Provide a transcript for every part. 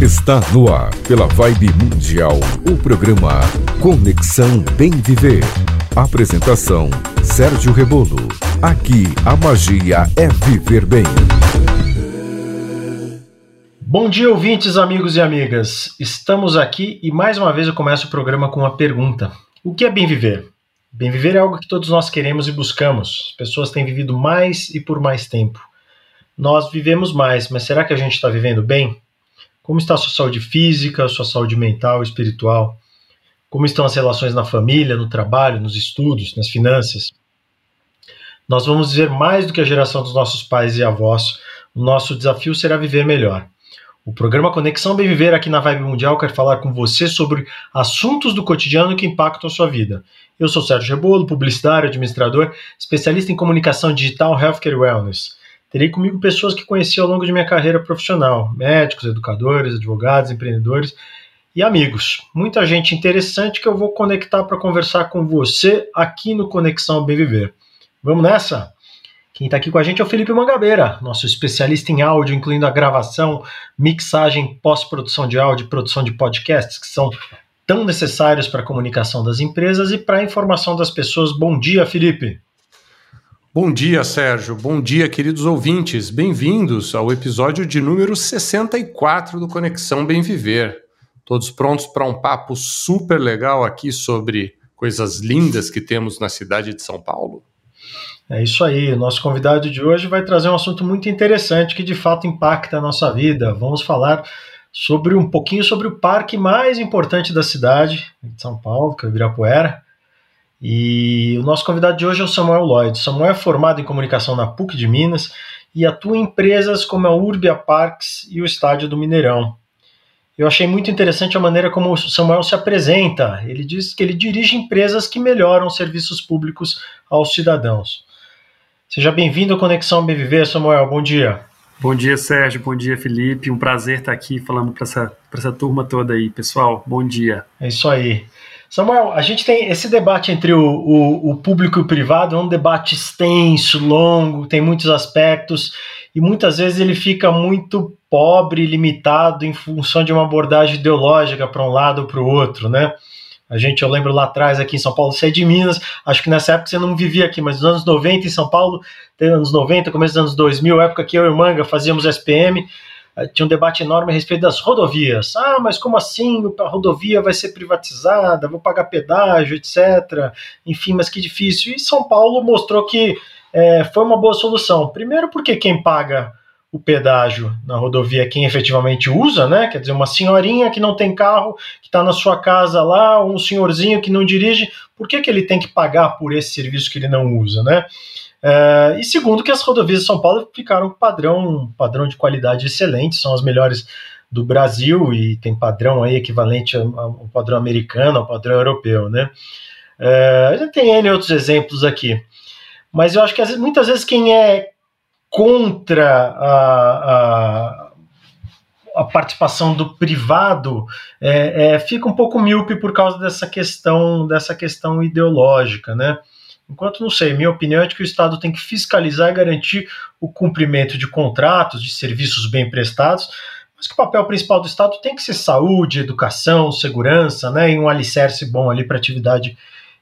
Está no ar, pela Vibe Mundial, o programa Conexão Bem Viver. Apresentação: Sérgio Rebolo. Aqui a magia é viver bem. Bom dia, ouvintes, amigos e amigas. Estamos aqui e mais uma vez eu começo o programa com uma pergunta: O que é bem viver? Bem viver é algo que todos nós queremos e buscamos. As pessoas têm vivido mais e por mais tempo. Nós vivemos mais, mas será que a gente está vivendo bem? Como está a sua saúde física, sua saúde mental, espiritual? Como estão as relações na família, no trabalho, nos estudos, nas finanças? Nós vamos viver mais do que a geração dos nossos pais e avós. O nosso desafio será viver melhor. O programa Conexão Bem Viver aqui na Vibe Mundial quer falar com você sobre assuntos do cotidiano que impactam a sua vida. Eu sou Sérgio Rebolo, publicitário, administrador, especialista em comunicação digital, healthcare e wellness. Terei comigo pessoas que conheci ao longo de minha carreira profissional: médicos, educadores, advogados, empreendedores e amigos. Muita gente interessante que eu vou conectar para conversar com você aqui no Conexão Bem Viver. Vamos nessa? Quem está aqui com a gente é o Felipe Mangabeira, nosso especialista em áudio, incluindo a gravação, mixagem, pós-produção de áudio produção de podcasts, que são tão necessários para a comunicação das empresas e para a informação das pessoas. Bom dia, Felipe. Bom dia, Sérgio. Bom dia, queridos ouvintes. Bem-vindos ao episódio de número 64 do Conexão Bem Viver. Todos prontos para um papo super legal aqui sobre coisas lindas que temos na cidade de São Paulo? É isso aí. Nosso convidado de hoje vai trazer um assunto muito interessante que de fato impacta a nossa vida. Vamos falar sobre um pouquinho sobre o parque mais importante da cidade de São Paulo, que é o Ibirapuera e o nosso convidado de hoje é o Samuel Lloyd. Samuel é formado em comunicação na PUC de Minas e atua em empresas como a Urbia Parks e o Estádio do Mineirão. Eu achei muito interessante a maneira como o Samuel se apresenta. Ele diz que ele dirige empresas que melhoram serviços públicos aos cidadãos. Seja bem-vindo à Conexão Viver, Samuel. Bom dia. Bom dia, Sérgio. Bom dia, Felipe. Um prazer estar aqui falando para essa, essa turma toda aí. Pessoal, bom dia. É isso aí. Samuel, a gente tem esse debate entre o, o, o, público e o privado, é um debate extenso, longo, tem muitos aspectos, e muitas vezes ele fica muito pobre, limitado em função de uma abordagem ideológica para um lado ou para o outro, né? A gente, eu lembro lá atrás, aqui em São Paulo, você é de Minas, acho que nessa época você não vivia aqui, mas nos anos 90 em São Paulo, anos 90, começo dos anos 2000, época que eu e o Manga fazíamos SPM, tinha um debate enorme a respeito das rodovias. Ah, mas como assim a rodovia vai ser privatizada, vou pagar pedágio, etc. Enfim, mas que difícil. E São Paulo mostrou que é, foi uma boa solução. Primeiro, porque quem paga o pedágio na rodovia é quem efetivamente usa, né? Quer dizer, uma senhorinha que não tem carro, que está na sua casa lá, ou um senhorzinho que não dirige, por que, que ele tem que pagar por esse serviço que ele não usa, né? É, e segundo, que as rodovias de São Paulo com padrão, padrão de qualidade excelente, são as melhores do Brasil e tem padrão aí equivalente ao padrão americano, ao padrão europeu, né? É, tem N outros exemplos aqui, mas eu acho que muitas vezes quem é contra a, a, a participação do privado é, é, fica um pouco míope por causa dessa questão, dessa questão ideológica, né? Enquanto, não sei, minha opinião é de que o Estado tem que fiscalizar e garantir o cumprimento de contratos, de serviços bem prestados, mas que o papel principal do Estado tem que ser saúde, educação, segurança, né, e um alicerce bom ali para atividade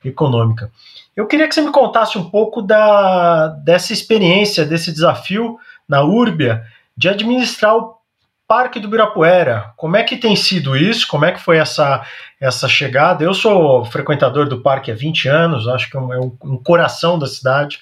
econômica. Eu queria que você me contasse um pouco da, dessa experiência, desse desafio na Urbia de administrar o Parque do Birapuera. Como é que tem sido isso? Como é que foi essa, essa chegada? Eu sou frequentador do parque há 20 anos, acho que é um, um coração da cidade.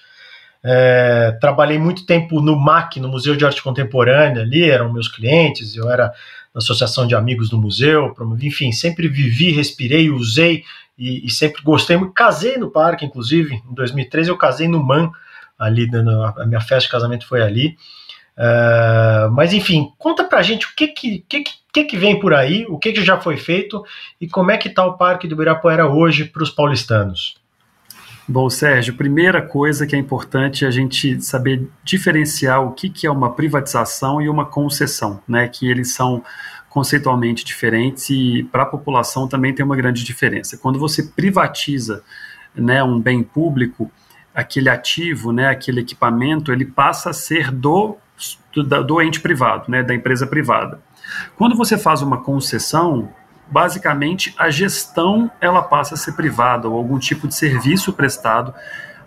É, trabalhei muito tempo no MAC, no Museu de Arte Contemporânea, ali eram meus clientes, eu era da Associação de Amigos do Museu, enfim, sempre vivi, respirei, usei e, e sempre gostei. Casei no parque, inclusive, em 2013 eu casei no MAN, ali, a minha festa de casamento foi ali. Uh, mas enfim, conta pra gente o que que, que, que, que vem por aí, o que, que já foi feito e como é que está o Parque do Ibirapuera hoje para os paulistanos. Bom, Sérgio, primeira coisa que é importante é a gente saber diferenciar o que, que é uma privatização e uma concessão, né? Que eles são conceitualmente diferentes e para a população também tem uma grande diferença. Quando você privatiza né, um bem público, aquele ativo, né, aquele equipamento, ele passa a ser do do, ente privado, né, da empresa privada. Quando você faz uma concessão, basicamente a gestão ela passa a ser privada ou algum tipo de serviço prestado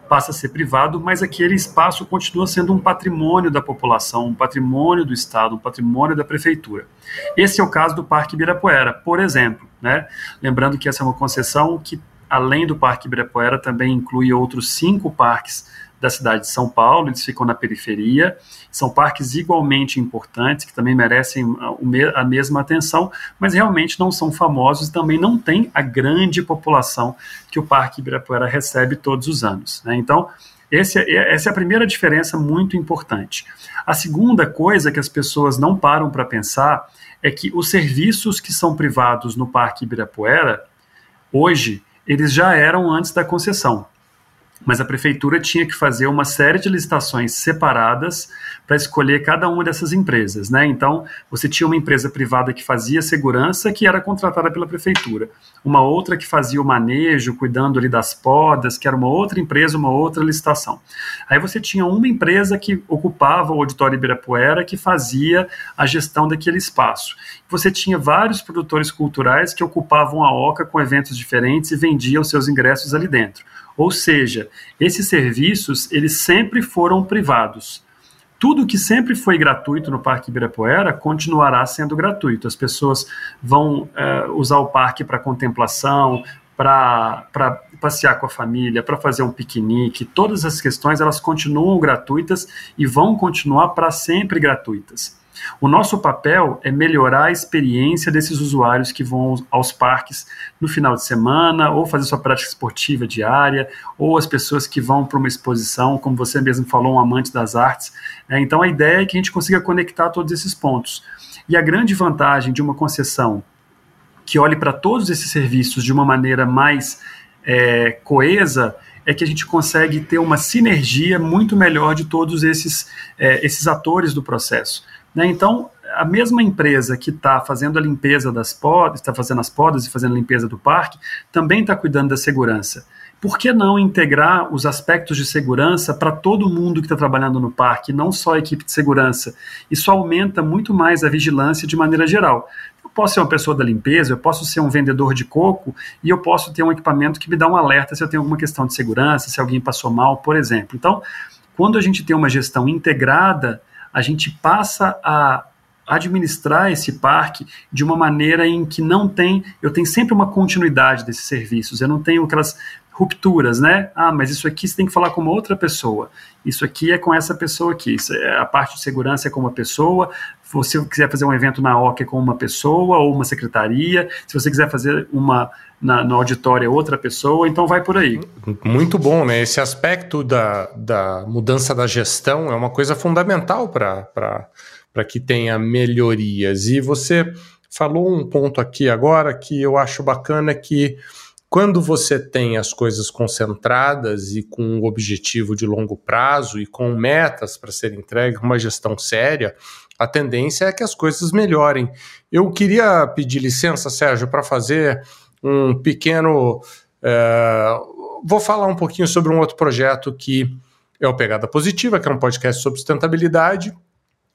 passa a ser privado, mas aquele espaço continua sendo um patrimônio da população, um patrimônio do Estado, um patrimônio da prefeitura. Esse é o caso do Parque Ibirapuera, por exemplo. Né? Lembrando que essa é uma concessão que, além do Parque Ibirapuera, também inclui outros cinco parques da cidade de São Paulo, eles ficam na periferia, são parques igualmente importantes, que também merecem a mesma atenção, mas realmente não são famosos e também não têm a grande população que o Parque Ibirapuera recebe todos os anos. Né? Então, esse, é, essa é a primeira diferença muito importante. A segunda coisa que as pessoas não param para pensar é que os serviços que são privados no Parque Ibirapuera, hoje, eles já eram antes da concessão mas a prefeitura tinha que fazer uma série de licitações separadas para escolher cada uma dessas empresas, né? Então, você tinha uma empresa privada que fazia segurança, que era contratada pela prefeitura, uma outra que fazia o manejo, cuidando ali das podas, que era uma outra empresa, uma outra licitação. Aí você tinha uma empresa que ocupava o auditório Ibirapuera, que fazia a gestão daquele espaço. Você tinha vários produtores culturais que ocupavam a OCA com eventos diferentes e vendiam seus ingressos ali dentro. Ou seja, esses serviços eles sempre foram privados. Tudo que sempre foi gratuito no Parque Ibirapuera continuará sendo gratuito. As pessoas vão uh, usar o parque para contemplação, para passear com a família, para fazer um piquenique. Todas as questões elas continuam gratuitas e vão continuar para sempre gratuitas. O nosso papel é melhorar a experiência desses usuários que vão aos parques no final de semana, ou fazer sua prática esportiva diária, ou as pessoas que vão para uma exposição, como você mesmo falou, um amante das artes. É, então a ideia é que a gente consiga conectar todos esses pontos. E a grande vantagem de uma concessão que olhe para todos esses serviços de uma maneira mais é, coesa é que a gente consegue ter uma sinergia muito melhor de todos esses, é, esses atores do processo. Né? Então, a mesma empresa que está fazendo a limpeza das podas, está fazendo as podas e fazendo a limpeza do parque, também está cuidando da segurança. Por que não integrar os aspectos de segurança para todo mundo que está trabalhando no parque, não só a equipe de segurança? Isso aumenta muito mais a vigilância de maneira geral. Eu posso ser uma pessoa da limpeza, eu posso ser um vendedor de coco e eu posso ter um equipamento que me dá um alerta se eu tenho alguma questão de segurança, se alguém passou mal, por exemplo. Então, quando a gente tem uma gestão integrada a gente passa a administrar esse parque de uma maneira em que não tem, eu tenho sempre uma continuidade desses serviços, eu não tenho aquelas rupturas, né? Ah, mas isso aqui você tem que falar com uma outra pessoa. Isso aqui é com essa pessoa aqui. É, a parte de segurança é com uma pessoa. Se você quiser fazer um evento na OC com uma pessoa ou uma secretaria. Se você quiser fazer uma na, no auditório é outra pessoa. Então vai por aí. Muito bom, né? Esse aspecto da, da mudança da gestão é uma coisa fundamental para que tenha melhorias. E você falou um ponto aqui agora que eu acho bacana que quando você tem as coisas concentradas e com um objetivo de longo prazo e com metas para serem entregues, uma gestão séria, a tendência é que as coisas melhorem. Eu queria pedir licença, Sérgio, para fazer um pequeno. É, vou falar um pouquinho sobre um outro projeto que é o Pegada Positiva, que é um podcast sobre sustentabilidade,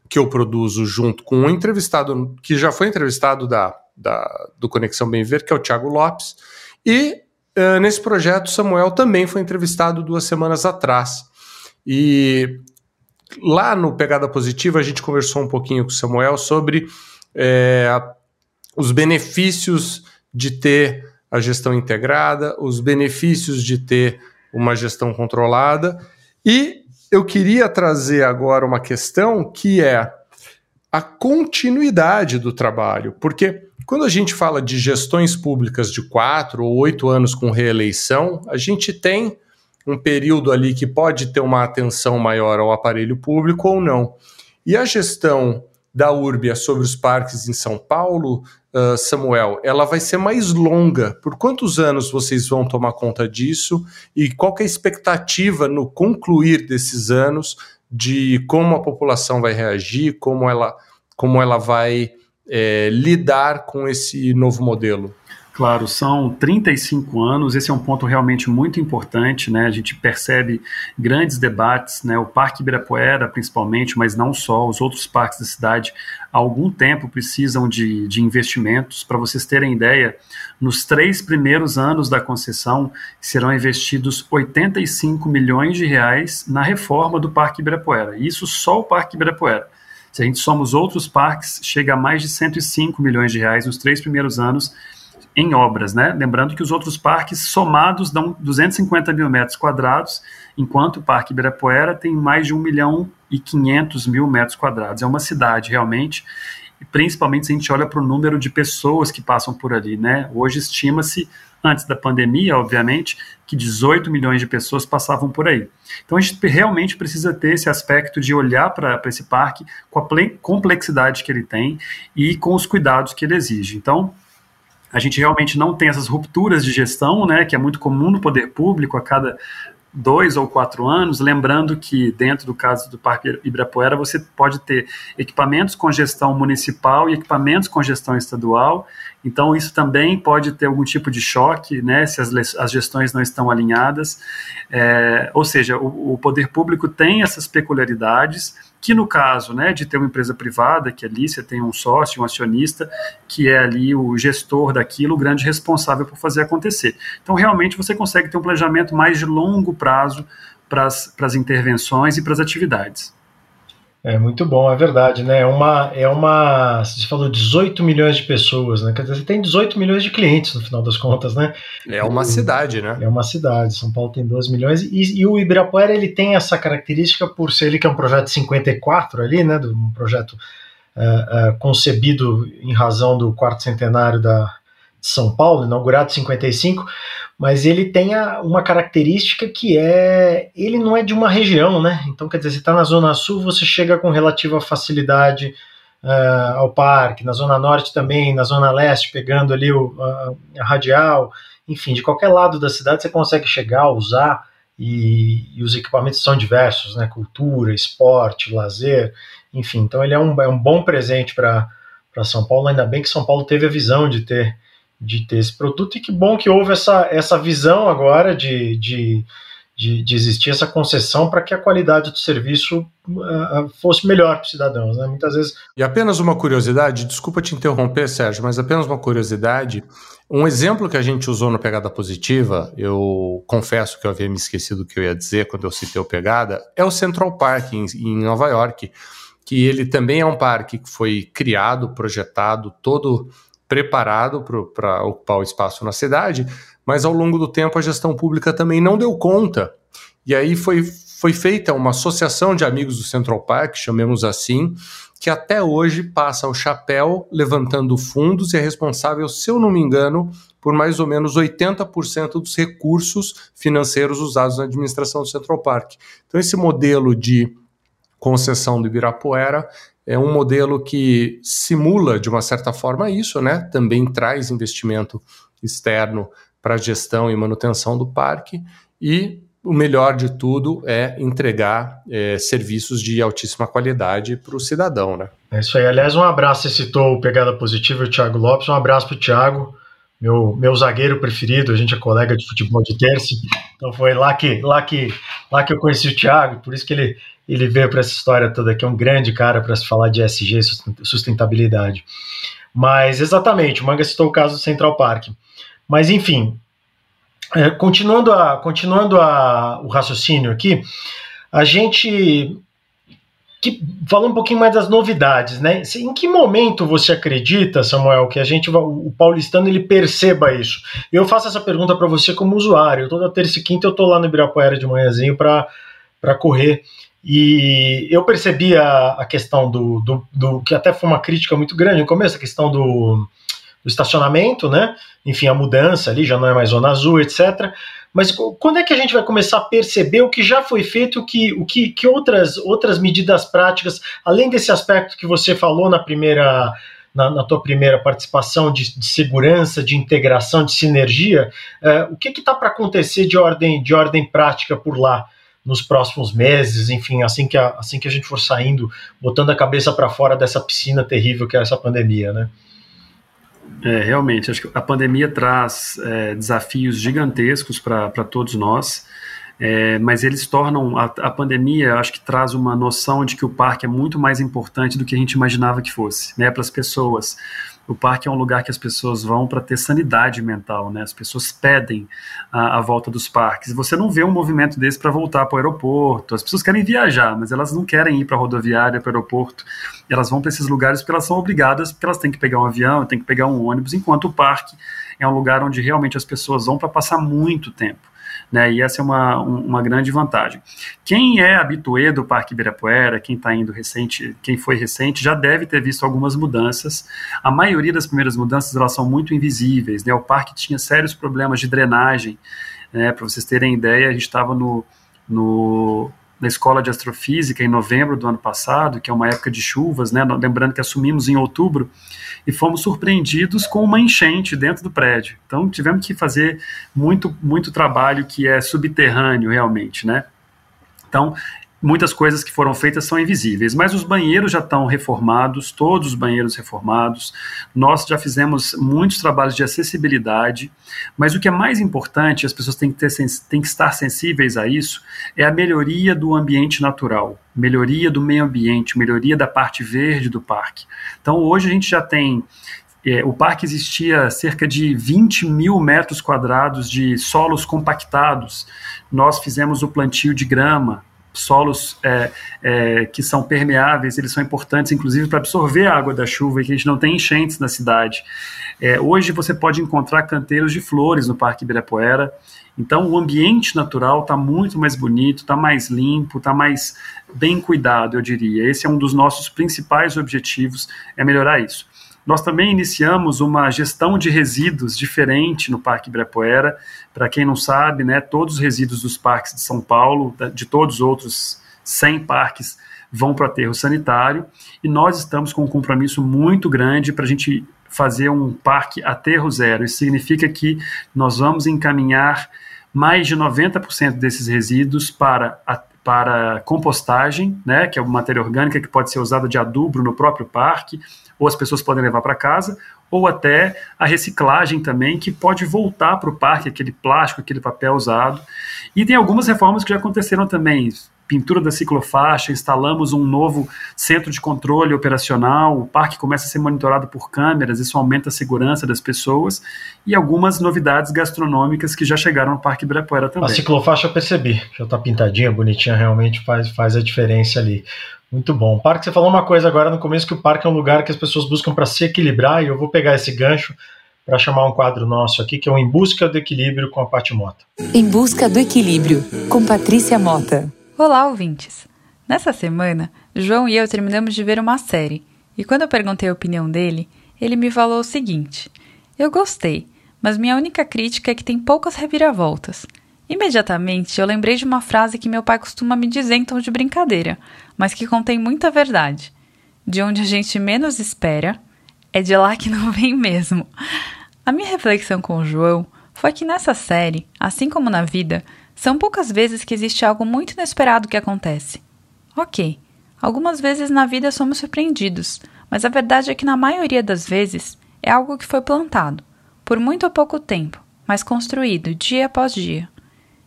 que eu produzo junto com um entrevistado que já foi entrevistado da, da do Conexão Bem Ver, que é o Thiago Lopes e uh, nesse projeto, Samuel também foi entrevistado duas semanas atrás. E lá no Pegada Positiva, a gente conversou um pouquinho com o Samuel sobre é, os benefícios de ter a gestão integrada, os benefícios de ter uma gestão controlada. E eu queria trazer agora uma questão que é a continuidade do trabalho, porque quando a gente fala de gestões públicas de quatro ou oito anos com reeleição, a gente tem um período ali que pode ter uma atenção maior ao aparelho público ou não. E a gestão da Urbia sobre os parques em São Paulo, uh, Samuel, ela vai ser mais longa. Por quantos anos vocês vão tomar conta disso? E qual é a expectativa no concluir desses anos de como a população vai reagir, como ela, como ela vai é, lidar com esse novo modelo? Claro, são 35 anos, esse é um ponto realmente muito importante, né? A gente percebe grandes debates, né? O Parque Ibirapuera, principalmente, mas não só, os outros parques da cidade, há algum tempo precisam de, de investimentos. Para vocês terem ideia, nos três primeiros anos da concessão serão investidos 85 milhões de reais na reforma do Parque Ibirapuera. Isso só o Parque Ibirapuera. Se a gente soma os outros parques, chega a mais de 105 milhões de reais nos três primeiros anos em obras, né? Lembrando que os outros parques somados dão 250 mil metros quadrados, enquanto o Parque Ibirapuera tem mais de 1 milhão e 500 mil metros quadrados. É uma cidade realmente, e principalmente se a gente olha para o número de pessoas que passam por ali, né? Hoje estima-se, antes da pandemia, obviamente, que 18 milhões de pessoas passavam por aí. Então a gente realmente precisa ter esse aspecto de olhar para esse parque com a complexidade que ele tem e com os cuidados que ele exige. Então, a gente realmente não tem essas rupturas de gestão, né, que é muito comum no poder público a cada dois ou quatro anos, lembrando que dentro do caso do Parque Ibirapuera você pode ter equipamentos com gestão municipal e equipamentos com gestão estadual, então isso também pode ter algum tipo de choque, né, se as, as gestões não estão alinhadas, é, ou seja, o, o poder público tem essas peculiaridades, que no caso né, de ter uma empresa privada, que ali você tem um sócio, um acionista, que é ali o gestor daquilo, o grande responsável por fazer acontecer. Então, realmente, você consegue ter um planejamento mais de longo prazo para as intervenções e para as atividades. É muito bom, é verdade, né? É uma, é uma. Você falou 18 milhões de pessoas, né? Quer dizer, você tem 18 milhões de clientes no final das contas, né? É uma cidade, né? É uma cidade. São Paulo tem 12 milhões. E, e, o Ibirapuera ele tem essa característica por ser ele que é um projeto 54 ali, né? Um projeto uh, uh, concebido em razão do quarto centenário da, de São Paulo, inaugurado em 55, mas ele tem a, uma característica que é ele não é de uma região, né? Então, quer dizer, você está na Zona Sul, você chega com relativa facilidade uh, ao parque, na Zona Norte também, na Zona Leste, pegando ali o, a, a, radial, enfim, de qualquer lado da cidade você consegue chegar, usar, e, e os equipamentos são diversos, né? Cultura, esporte, lazer, enfim. Então, ele é um, é um bom presente para São Paulo, ainda bem que São Paulo teve a visão de ter de ter esse produto, e que bom que houve essa, essa visão agora de, de, de, de existir essa concessão para que a qualidade do serviço uh, fosse melhor para os cidadãos. Né? Muitas vezes. E apenas uma curiosidade, desculpa te interromper, Sérgio, mas apenas uma curiosidade. Um exemplo que a gente usou no Pegada Positiva, eu confesso que eu havia me esquecido o que eu ia dizer quando eu citei o Pegada, é o Central Park em, em Nova York, que ele também é um parque que foi criado, projetado, todo preparado para ocupar o espaço na cidade, mas ao longo do tempo a gestão pública também não deu conta. E aí foi, foi feita uma associação de amigos do Central Park, chamemos assim, que até hoje passa o chapéu levantando fundos e é responsável, se eu não me engano, por mais ou menos 80% dos recursos financeiros usados na administração do Central Park. Então, esse modelo de concessão do Ibirapuera é um modelo que simula, de uma certa forma, isso, né? Também traz investimento externo para gestão e manutenção do parque e o melhor de tudo é entregar é, serviços de altíssima qualidade para o cidadão, né? É isso aí. Aliás, um abraço. Você citou o Pegada Positiva, o Thiago Lopes. Um abraço para o Thiago, meu, meu zagueiro preferido. A gente é colega de futebol de terça. Então foi lá que, lá que, lá que eu conheci o Thiago. Por isso que ele ele veio para essa história toda aqui, é um grande cara para se falar de SG sustentabilidade. Mas, exatamente, o Manga citou o caso do Central Park. Mas, enfim, é, continuando, a, continuando a, o raciocínio aqui, a gente que, fala um pouquinho mais das novidades, né? Em que momento você acredita, Samuel, que a gente, o paulistano, ele perceba isso? Eu faço essa pergunta para você como usuário. Toda terça e quinta eu tô lá no Ibirapuera de manhãzinho para correr. E eu percebi a, a questão do, do, do, que até foi uma crítica muito grande no começo, a questão do, do estacionamento, né? Enfim, a mudança ali já não é mais zona azul, etc. Mas quando é que a gente vai começar a perceber o que já foi feito, o que, o que, que outras, outras medidas práticas, além desse aspecto que você falou na primeira na, na tua primeira participação de, de, segurança, de integração, de sinergia, uh, o que está para acontecer de ordem, de ordem prática por lá? nos próximos meses, enfim, assim que a, assim que a gente for saindo, botando a cabeça para fora dessa piscina terrível que é essa pandemia, né? É, realmente, acho que a pandemia traz é, desafios gigantescos para todos nós. É, mas eles tornam a, a, pandemia, acho que traz uma noção de que o parque é muito mais importante do que a gente imaginava que fosse, né, para as pessoas. O parque é um lugar que as pessoas vão para ter sanidade mental, né? As pessoas pedem a, a volta dos parques. Você não vê um movimento desse para voltar para o aeroporto. As pessoas querem viajar, mas elas não querem ir para a rodoviária, para o aeroporto. Elas vão para esses lugares porque elas são obrigadas, porque elas têm que pegar um avião, têm que pegar um ônibus, enquanto o parque é um lugar onde realmente as pessoas vão para passar muito tempo né? E essa é uma, uma grande vantagem. Quem é habituê do Parque Ibirapuera, quem está indo recente, quem foi recente, já deve ter visto algumas mudanças. A maioria das primeiras mudanças elas são muito invisíveis, né? O parque tinha sérios problemas de drenagem, né? Para vocês terem ideia, a gente estava no, no na escola de astrofísica em novembro do ano passado, que é uma época de chuvas, né? Lembrando que assumimos em outubro e fomos surpreendidos com uma enchente dentro do prédio. Então tivemos que fazer muito muito trabalho que é subterrâneo realmente, né? Então muitas coisas que foram feitas são invisíveis, mas os banheiros já estão reformados, todos os banheiros reformados. Nós já fizemos muitos trabalhos de acessibilidade, mas o que é mais importante, as pessoas têm que, ter, têm que estar sensíveis a isso, é a melhoria do ambiente natural, melhoria do meio ambiente, melhoria da parte verde do parque. Então hoje a gente já tem é, o parque existia cerca de 20 mil metros quadrados de solos compactados. Nós fizemos o plantio de grama, solos é, é, que são permeáveis, eles são importantes, inclusive, para absorver a água da chuva e que a gente não tem enchentes na cidade. É, hoje você pode encontrar canteiros de flores no Parque Ibirapuera, então o ambiente natural está muito mais bonito, está mais limpo, está mais bem cuidado, eu diria. Esse é um dos nossos principais objetivos, é melhorar isso. Nós também iniciamos uma gestão de resíduos diferente no Parque Ibirapuera. Para quem não sabe, né, todos os resíduos dos parques de São Paulo, de todos os outros 100 parques, vão para o aterro sanitário. E nós estamos com um compromisso muito grande para a gente fazer um parque aterro zero. Isso significa que nós vamos encaminhar mais de 90% desses resíduos para para compostagem, né, que é uma matéria orgânica que pode ser usada de adubo no próprio parque, ou as pessoas podem levar para casa, ou até a reciclagem também, que pode voltar para o parque, aquele plástico, aquele papel usado. E tem algumas reformas que já aconteceram também pintura da ciclofaixa, instalamos um novo centro de controle operacional, o parque começa a ser monitorado por câmeras, isso aumenta a segurança das pessoas, e algumas novidades gastronômicas que já chegaram no Parque Ibirapuera também. A ciclofaixa eu percebi, já está pintadinha, bonitinha, realmente faz, faz a diferença ali. Muito bom. O parque, você falou uma coisa agora no começo, que o parque é um lugar que as pessoas buscam para se equilibrar, e eu vou pegar esse gancho para chamar um quadro nosso aqui, que é o Em Busca do Equilíbrio com a Paty Mota. Em Busca do Equilíbrio, com Patrícia Mota. Olá, ouvintes! Nessa semana, João e eu terminamos de ver uma série, e quando eu perguntei a opinião dele, ele me falou o seguinte: Eu gostei, mas minha única crítica é que tem poucas reviravoltas. Imediatamente eu lembrei de uma frase que meu pai costuma me dizer em tom de brincadeira, mas que contém muita verdade. De onde a gente menos espera, é de lá que não vem mesmo. A minha reflexão com o João foi que nessa série, assim como na vida, são poucas vezes que existe algo muito inesperado que acontece. Ok, algumas vezes na vida somos surpreendidos, mas a verdade é que na maioria das vezes é algo que foi plantado, por muito ou pouco tempo, mas construído dia após dia.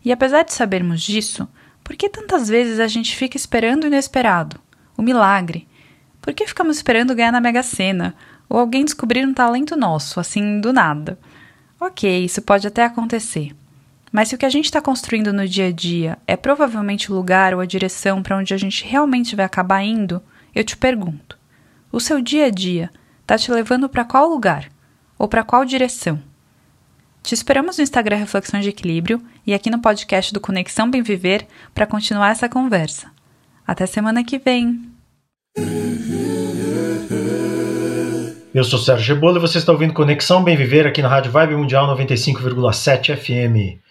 E apesar de sabermos disso, por que tantas vezes a gente fica esperando o inesperado, o milagre? Por que ficamos esperando ganhar na Mega Sena ou alguém descobrir um talento nosso, assim, do nada? Ok, isso pode até acontecer. Mas se o que a gente está construindo no dia a dia é provavelmente o lugar ou a direção para onde a gente realmente vai acabar indo, eu te pergunto: o seu dia a dia está te levando para qual lugar? Ou para qual direção? Te esperamos no Instagram Reflexões de Equilíbrio e aqui no podcast do Conexão Bem Viver para continuar essa conversa. Até semana que vem! Eu sou Sérgio Rebolo e você está ouvindo Conexão Bem Viver aqui na Rádio Vibe Mundial 95,7 FM.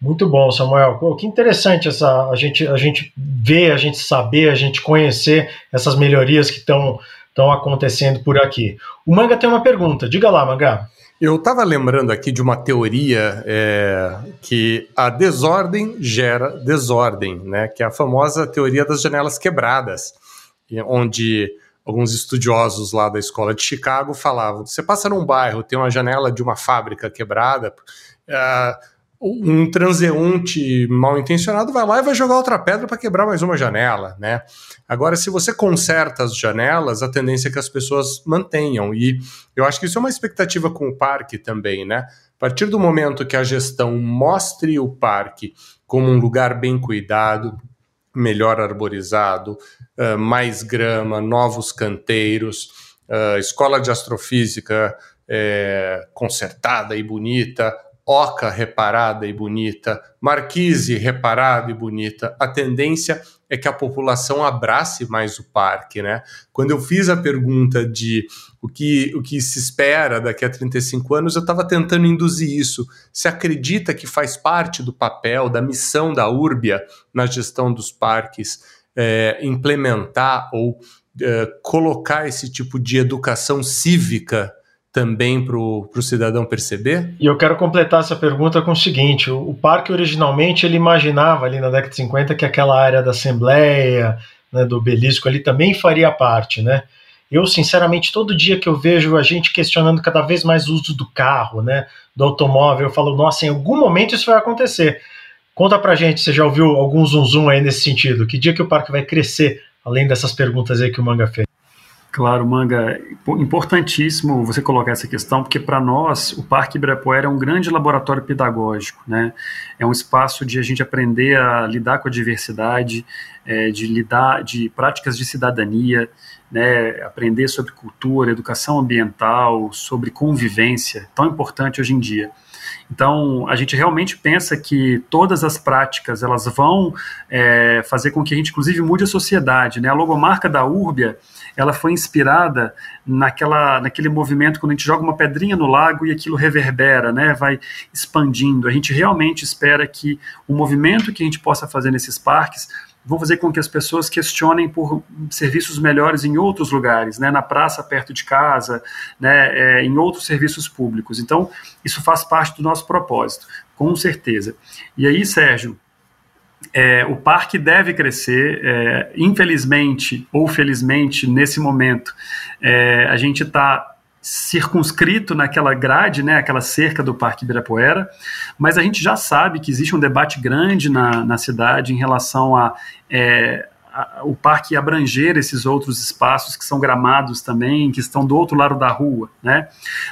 Muito bom, Samuel. Pô, que interessante essa a gente a gente ver, a gente saber, a gente conhecer essas melhorias que estão estão acontecendo por aqui. O Manga tem uma pergunta. Diga lá, Manga. Eu estava lembrando aqui de uma teoria é, que a desordem gera desordem, né? Que é a famosa teoria das janelas quebradas, onde alguns estudiosos lá da escola de Chicago falavam: você passa num bairro, tem uma janela de uma fábrica quebrada, uh, um transeunte mal intencionado vai lá e vai jogar outra pedra para quebrar mais uma janela, né? Agora, se você conserta as janelas, a tendência é que as pessoas mantenham. E eu acho que isso é uma expectativa com o parque também, né? A partir do momento que a gestão mostre o parque como um lugar bem cuidado, melhor arborizado, uh, mais grama, novos canteiros, uh, escola de astrofísica é, consertada e bonita, oca reparada e bonita, marquise reparada e bonita. A tendência é que a população abrace mais o parque, né? Quando eu fiz a pergunta de o que, o que se espera daqui a 35 anos, eu estava tentando induzir isso. Se acredita que faz parte do papel, da missão da Urbia na gestão dos parques, é, implementar ou é, colocar esse tipo de educação cívica também para o cidadão perceber? E eu quero completar essa pergunta com o seguinte: o, o, parque originalmente ele imaginava ali na década de 50 que aquela área da Assembleia, né, do obelisco ali também faria parte, né? Eu, sinceramente, todo dia que eu vejo a gente questionando cada vez mais o uso do carro, né, do automóvel, eu falo, nossa, em algum momento isso vai acontecer. Conta pra gente, você já ouviu algum zum zum aí nesse sentido? Que dia que o parque vai crescer, além dessas perguntas aí que o Manga fez? Claro, Manga, importantíssimo você colocar essa questão, porque para nós o Parque Ibirapuera é um grande laboratório pedagógico, né? É um espaço de a gente aprender a lidar com a diversidade, é, de lidar de práticas de cidadania, né? Aprender sobre cultura, educação ambiental, sobre convivência, tão importante hoje em dia. Então, a gente realmente pensa que todas as práticas elas vão é, fazer com que a gente, inclusive, mude a sociedade. Né? A logomarca da Urbia ela foi inspirada naquela, naquele movimento quando a gente joga uma pedrinha no lago e aquilo reverbera, né, vai expandindo. A gente realmente espera que o movimento que a gente possa fazer nesses parques vão fazer com que as pessoas questionem por serviços melhores em outros lugares, né, na praça perto de casa, né, é, em outros serviços públicos. Então, isso faz parte do nosso propósito, com certeza. E aí, Sérgio, é, o parque deve crescer, é, infelizmente ou felizmente, nesse momento, é, a gente está circunscrito naquela grade, né, aquela cerca do Parque Ibirapuera, mas a gente já sabe que existe um debate grande na, na cidade em relação a é, o parque abranger esses outros espaços que são gramados também, que estão do outro lado da rua, né?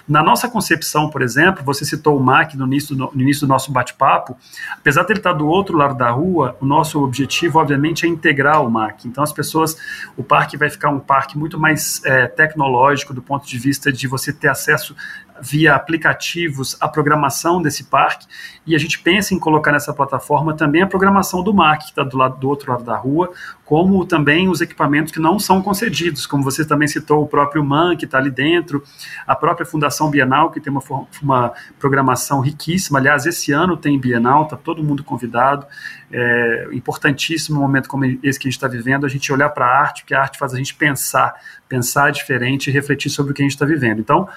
Na nossa concepção, por exemplo, você citou o MAC no início do, no início do nosso bate-papo, apesar de ele estar do outro lado da rua, o nosso objetivo, obviamente, é integrar o MAC. Então, as pessoas, o parque vai ficar um parque muito mais é, tecnológico do ponto de vista de você ter acesso via aplicativos a programação desse parque e a gente pensa em colocar nessa plataforma também a programação do MAC, que está do, lado, do outro lado da rua, como também os equipamentos que não são concedidos, como você também citou o próprio MAN, que está ali dentro, a própria Fundação Bienal, que tem uma, uma programação riquíssima. Aliás, esse ano tem Bienal, está todo mundo convidado. É importantíssimo um momento como esse que a gente está vivendo, a gente olhar para a arte, porque a arte faz a gente pensar, pensar diferente e refletir sobre o que a gente está vivendo. Então,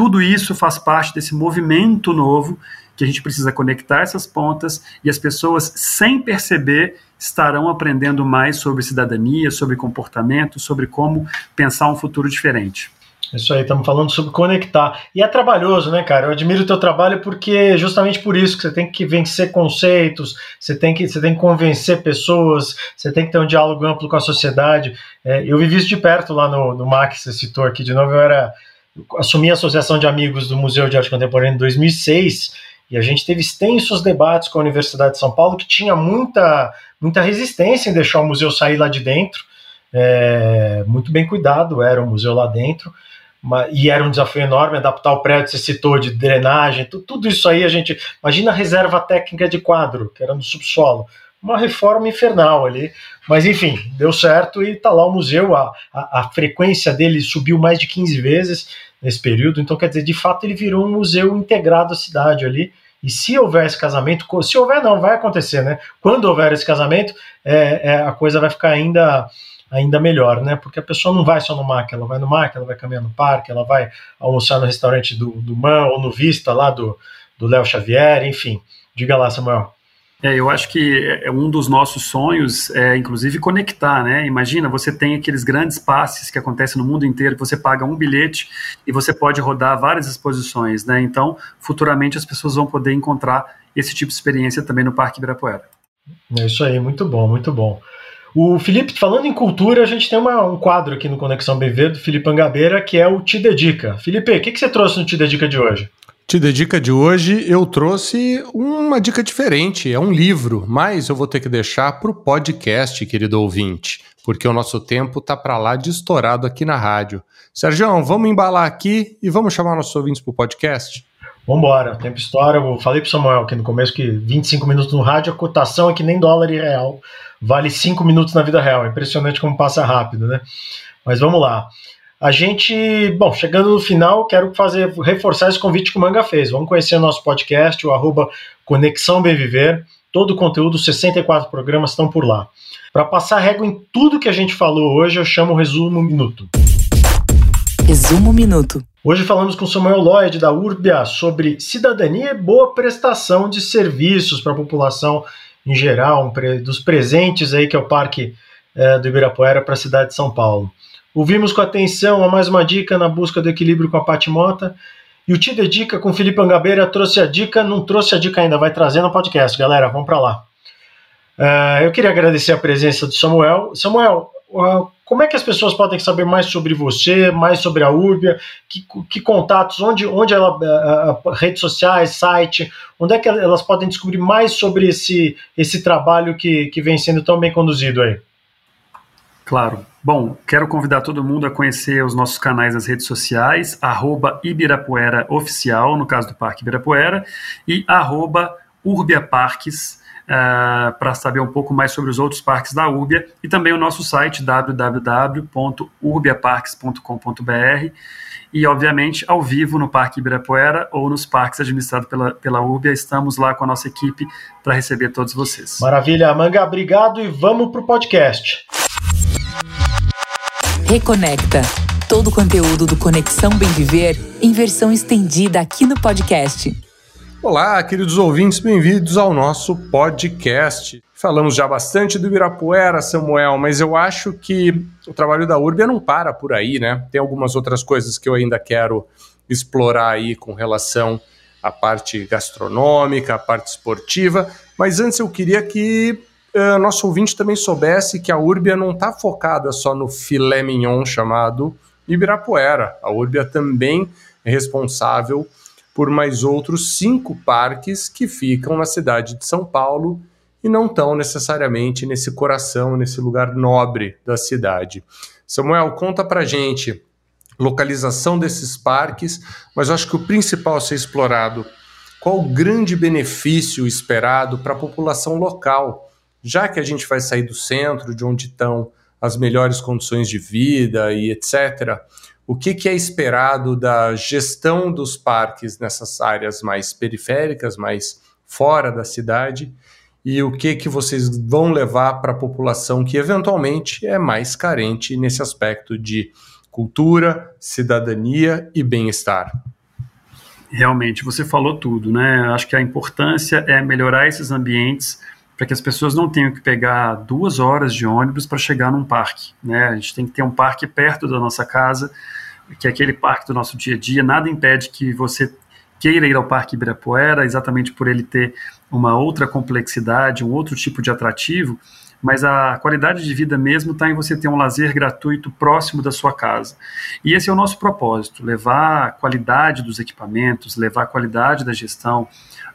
tudo isso faz parte desse movimento novo que a gente precisa conectar essas pontas e as pessoas, sem perceber, estarão aprendendo mais sobre cidadania, sobre comportamento, sobre como pensar um futuro diferente. Isso aí, estamos falando sobre conectar. E é trabalhoso, né, cara? Eu admiro o teu trabalho porque justamente por isso que você tem que vencer conceitos, você tem que, você tem que convencer pessoas, você tem que ter um diálogo amplo com a sociedade. É, eu vivi isso de perto lá no, no MAC, você citou aqui de novo, eu era assumi a Associação de Amigos do Museu de Arte Contemporânea em 2006 e a gente teve extensos debates com a Universidade de São Paulo que tinha muita, muita resistência em deixar o museu sair lá de dentro. É, muito bem cuidado era o museu lá dentro. e era um desafio enorme adaptar o prédio, você citou, de drenagem, tudo isso aí a gente. Imagina a reserva técnica de quadro, que era no subsolo uma reforma infernal ali. Mas enfim, deu certo e está lá o museu. A, a, a, frequência dele subiu mais de 15 vezes nesse período. Então, quer dizer, de fato, ele virou um museu integrado à cidade ali. E se houver esse casamento, se houver, não, vai acontecer, né? Quando houver esse casamento, é, é, a coisa vai ficar ainda ainda melhor, né? Porque a pessoa não vai só no MAC, ela vai no MAC, ela vai caminhar no parque, ela vai almoçar no restaurante do, do Man ou no Vista lá do Léo Xavier, enfim. Diga lá, Samuel. É, eu acho que é um dos nossos sonhos é, inclusive, conectar, né? Imagina, você tem aqueles grandes passes que acontecem no mundo inteiro, que você paga um bilhete e você pode rodar várias exposições, né? Então, futuramente as pessoas vão poder encontrar esse tipo de experiência também no Parque Ibirapuera. É isso aí, muito bom, muito bom. O Felipe, falando em cultura, a gente tem uma, um quadro aqui no Conexão BV do Felipe Angabeira, que é o Te Dedica. Felipe, o que, que você trouxe no Te Dedica de hoje? Te Dedica de hoje, eu trouxe uma dica diferente, é um livro, mas eu vou ter que deixar para o podcast, querido ouvinte, porque o nosso tempo tá para lá de estourado aqui na rádio. Sérgio, vamos embalar aqui e vamos chamar nossos ouvintes para o podcast? Vambora, tempo estoura. Eu falei pro Samuel aqui no começo que 25 minutos no rádio, a cotação é que nem dólar e real. Vale 5 minutos na vida real. Impressionante como passa rápido, né? Mas vamos lá. A gente, bom, chegando no final, quero fazer reforçar esse convite que o Manga fez. Vamos conhecer o nosso podcast, o arroba Conexão Bem Viver. Todo o conteúdo, 64 programas estão por lá. Para passar régua em tudo que a gente falou hoje, eu chamo o Resumo Minuto. Resumo Minuto. Hoje falamos com Samuel Lloyd, da Urbia, sobre cidadania e boa prestação de serviços para a população em geral, dos presentes aí que é o Parque é, do Ibirapuera para a cidade de São Paulo. Ouvimos com atenção a mais uma dica na busca do equilíbrio com a Patimota. E o Te Dedica com Felipe Angabeira trouxe a dica, não trouxe a dica ainda, vai trazer no podcast, galera, vamos para lá. Uh, eu queria agradecer a presença do Samuel. Samuel, uh, como é que as pessoas podem saber mais sobre você, mais sobre a Urbia? Que, que contatos, onde, onde ela, uh, redes sociais, site, onde é que elas podem descobrir mais sobre esse, esse trabalho que, que vem sendo tão bem conduzido aí? Claro. Bom, quero convidar todo mundo a conhecer os nossos canais nas redes sociais, arroba Ibirapuera Oficial, no caso do Parque Ibirapuera, e arroba uh, para saber um pouco mais sobre os outros parques da Urbia, e também o nosso site www.urbiaparques.com.br, e obviamente ao vivo no Parque Ibirapuera ou nos parques administrados pela, pela Urbia, estamos lá com a nossa equipe para receber todos vocês. Maravilha, Manga, obrigado e vamos para o podcast. Reconecta. Todo o conteúdo do Conexão Bem Viver em versão estendida aqui no podcast. Olá, queridos ouvintes, bem-vindos ao nosso podcast. Falamos já bastante do Ibirapuera, Samuel, mas eu acho que o trabalho da Urbia não para por aí, né? Tem algumas outras coisas que eu ainda quero explorar aí com relação à parte gastronômica, à parte esportiva, mas antes eu queria que uh, nosso ouvinte também soubesse que a Urbia não está focada só no filé mignon chamado Ibirapuera. A Urbia também é responsável por mais outros cinco parques que ficam na cidade de São Paulo e não estão necessariamente nesse coração, nesse lugar nobre da cidade. Samuel, conta pra gente localização desses parques, mas acho que o principal a ser explorado, qual o grande benefício esperado para a população local já que a gente vai sair do centro, de onde estão as melhores condições de vida e etc., o que, que, é esperado da gestão dos parques nessas áreas mais periféricas, mais fora da cidade, e o que, que vocês vão levar para a população que eventualmente é mais carente nesse aspecto de cultura, cidadania e bem-estar? Realmente, você falou tudo, né? Acho que a importância é melhorar esses ambientes para que as pessoas não tenham que pegar duas horas de ônibus para chegar num parque. Né? A gente tem que ter um parque perto da nossa casa, que é aquele parque do nosso dia a dia. Nada impede que você queira ir ao Parque Ibirapuera, exatamente por ele ter uma outra complexidade, um outro tipo de atrativo, mas a qualidade de vida mesmo está em você ter um lazer gratuito próximo da sua casa. E esse é o nosso propósito: levar a qualidade dos equipamentos, levar a qualidade da gestão,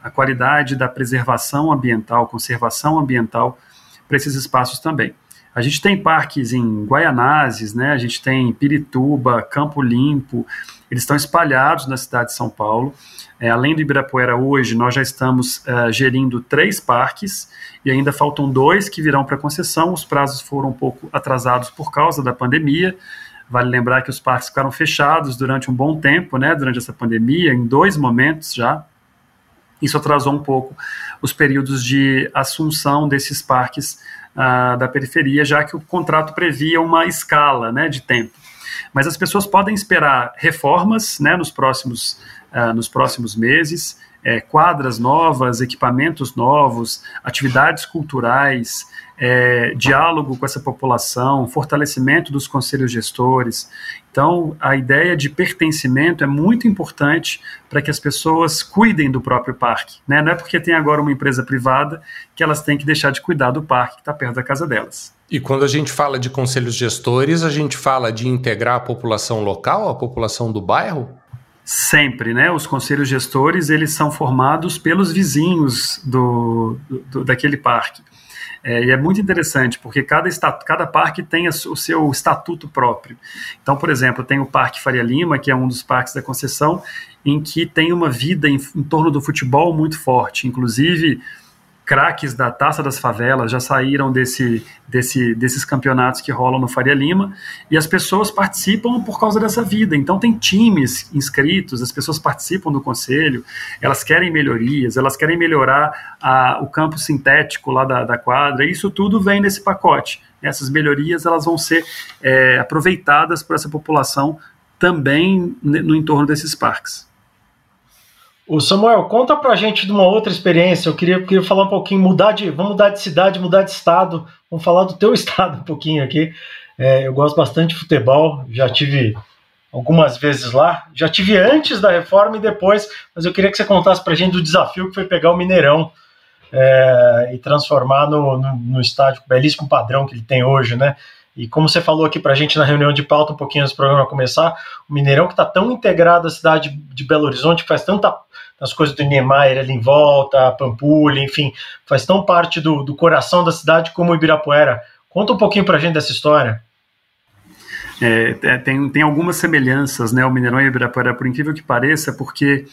a qualidade da preservação ambiental, conservação ambiental para esses espaços também. A gente tem parques em Guaianazes, né? a gente tem Pirituba, Campo Limpo, eles estão espalhados na cidade de São Paulo. É, além do Ibirapuera, hoje nós já estamos uh, gerindo três parques e ainda faltam dois que virão para concessão. Os prazos foram um pouco atrasados por causa da pandemia. Vale lembrar que os parques ficaram fechados durante um bom tempo, né, durante essa pandemia, em dois momentos já. Isso atrasou um pouco os períodos de assunção desses parques uh, da periferia, já que o contrato previa uma escala né, de tempo. Mas as pessoas podem esperar reformas né, nos próximos uh, nos próximos meses. É, quadras novas, equipamentos novos, atividades culturais, é, diálogo com essa população, fortalecimento dos conselhos gestores. Então, a ideia de pertencimento é muito importante para que as pessoas cuidem do próprio parque. Né? Não é porque tem agora uma empresa privada que elas têm que deixar de cuidar do parque que está perto da casa delas. E quando a gente fala de conselhos gestores, a gente fala de integrar a população local, a população do bairro? Sempre, né? Os conselhos gestores eles são formados pelos vizinhos do, do daquele parque. É, e é muito interessante, porque cada, cada parque tem o seu estatuto próprio. Então, por exemplo, tem o Parque Faria Lima, que é um dos parques da concessão, em que tem uma vida em, em torno do futebol muito forte. Inclusive, craques da Taça das Favelas já saíram desse, desse, desses campeonatos que rolam no Faria Lima e as pessoas participam por causa dessa vida. Então tem times inscritos, as pessoas participam do conselho, elas querem melhorias, elas querem melhorar a, o campo sintético lá da, da quadra, e isso tudo vem nesse pacote. Essas melhorias elas vão ser é, aproveitadas por essa população também no entorno desses parques. O Samuel, conta pra gente de uma outra experiência. Eu queria, queria falar um pouquinho, mudar de. Vamos mudar de cidade, mudar de estado. Vamos falar do teu estado um pouquinho aqui. É, eu gosto bastante de futebol, já tive algumas vezes lá. Já tive antes da reforma e depois, mas eu queria que você contasse pra gente do desafio que foi pegar o Mineirão é, e transformar no, no, no estádio belíssimo padrão que ele tem hoje, né? E como você falou aqui para a gente na reunião de pauta, um pouquinho antes do programa começar, o Mineirão que está tão integrado à cidade de Belo Horizonte, que faz tanta as coisas do Niemeyer ali em volta, a Pampulha, enfim, faz tão parte do, do coração da cidade como Ibirapuera. Conta um pouquinho para a gente dessa história. É, tem, tem algumas semelhanças, né, o Mineirão e o Ibirapuera, por incrível que pareça, porque